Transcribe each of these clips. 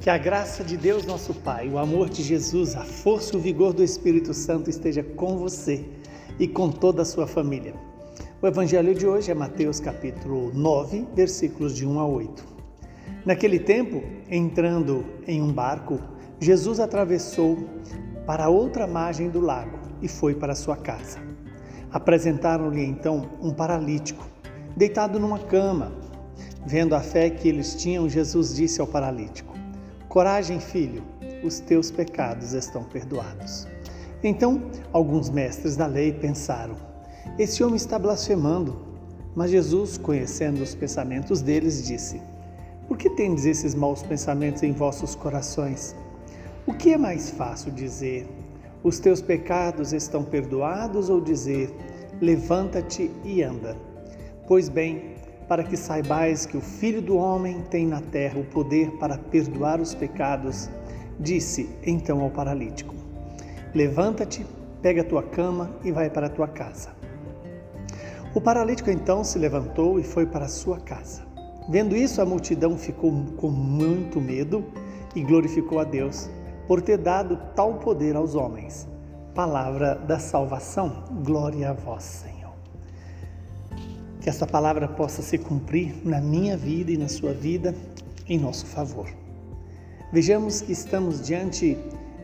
Que a graça de Deus, nosso Pai, o amor de Jesus, a força e o vigor do Espírito Santo esteja com você e com toda a sua família. O evangelho de hoje é Mateus capítulo 9, versículos de 1 a 8. Naquele tempo, entrando em um barco, Jesus atravessou para outra margem do lago e foi para sua casa. Apresentaram-lhe então um paralítico, deitado numa cama. Vendo a fé que eles tinham, Jesus disse ao paralítico: Coragem, filho, os teus pecados estão perdoados. Então, alguns mestres da lei pensaram: Esse homem está blasfemando. Mas Jesus, conhecendo os pensamentos deles, disse: Por que tendes esses maus pensamentos em vossos corações? O que é mais fácil dizer: Os teus pecados estão perdoados, ou dizer: Levanta-te e anda? Pois bem, para que saibais que o Filho do Homem tem na terra o poder para perdoar os pecados, disse então ao paralítico: Levanta-te, pega a tua cama e vai para a tua casa. O paralítico então se levantou e foi para a sua casa. Vendo isso, a multidão ficou com muito medo e glorificou a Deus por ter dado tal poder aos homens. Palavra da salvação, glória a vós, Senhor. Que essa palavra possa se cumprir na minha vida e na sua vida em nosso favor. Vejamos que estamos diante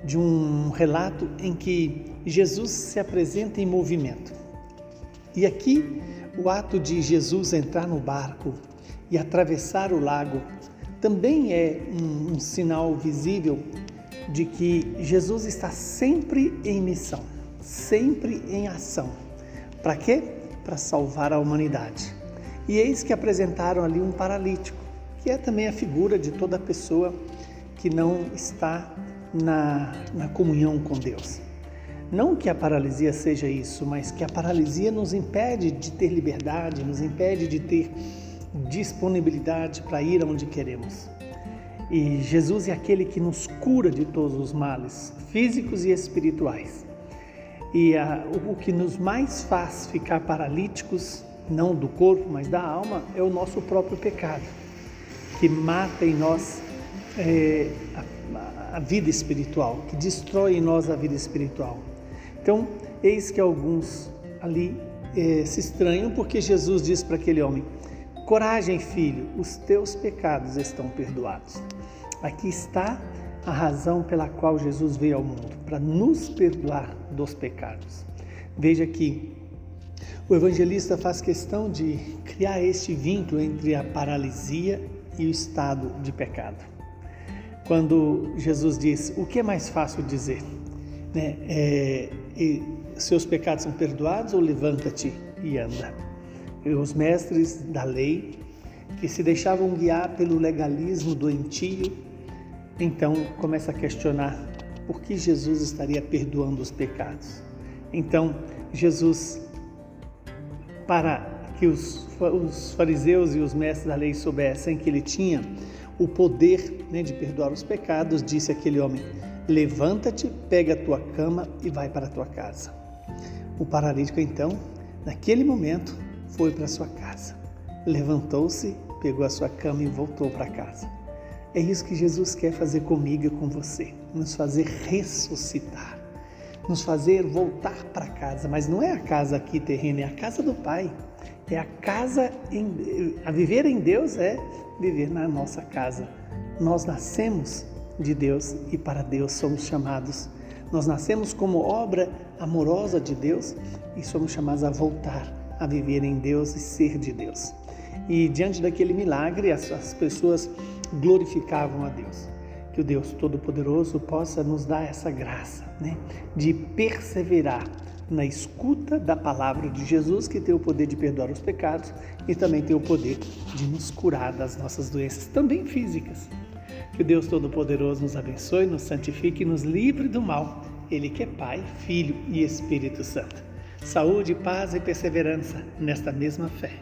de um relato em que Jesus se apresenta em movimento. E aqui o ato de Jesus entrar no barco e atravessar o lago também é um, um sinal visível de que Jesus está sempre em missão, sempre em ação. Para quê? Para salvar a humanidade. E eis que apresentaram ali um paralítico, que é também a figura de toda pessoa que não está na, na comunhão com Deus. Não que a paralisia seja isso, mas que a paralisia nos impede de ter liberdade, nos impede de ter disponibilidade para ir aonde queremos. E Jesus é aquele que nos cura de todos os males, físicos e espirituais. E a, o que nos mais faz ficar paralíticos, não do corpo, mas da alma, é o nosso próprio pecado, que mata em nós é, a, a vida espiritual, que destrói em nós a vida espiritual. Então, eis que alguns ali é, se estranham porque Jesus diz para aquele homem: Coragem, filho, os teus pecados estão perdoados. Aqui está a razão pela qual Jesus veio ao mundo, para nos perdoar dos pecados. Veja que o evangelista faz questão de criar este vínculo entre a paralisia e o estado de pecado. Quando Jesus diz, o que é mais fácil dizer? Né? É, seus pecados são perdoados ou levanta-te e anda? E os mestres da lei, que se deixavam guiar pelo legalismo doentio, então começa a questionar por que Jesus estaria perdoando os pecados. Então Jesus, para que os, os fariseus e os mestres da lei soubessem que ele tinha o poder né, de perdoar os pecados, disse aquele homem: Levanta-te, pega a tua cama e vai para a tua casa. O paralítico, então, naquele momento, foi para sua casa. Levantou-se, pegou a sua cama e voltou para casa. É isso que Jesus quer fazer comigo e com você, nos fazer ressuscitar, nos fazer voltar para casa, mas não é a casa aqui terrena, é a casa do Pai. É a casa em, a viver em Deus é viver na nossa casa. Nós nascemos de Deus e para Deus somos chamados. Nós nascemos como obra amorosa de Deus e somos chamados a voltar a viver em Deus e ser de Deus. E diante daquele milagre, as, as pessoas glorificavam a Deus. Que o Deus Todo-Poderoso possa nos dar essa graça né, de perseverar na escuta da palavra de Jesus, que tem o poder de perdoar os pecados e também tem o poder de nos curar das nossas doenças, também físicas. Que o Deus Todo-Poderoso nos abençoe, nos santifique e nos livre do mal. Ele que é Pai, Filho e Espírito Santo. Saúde, paz e perseverança nesta mesma fé.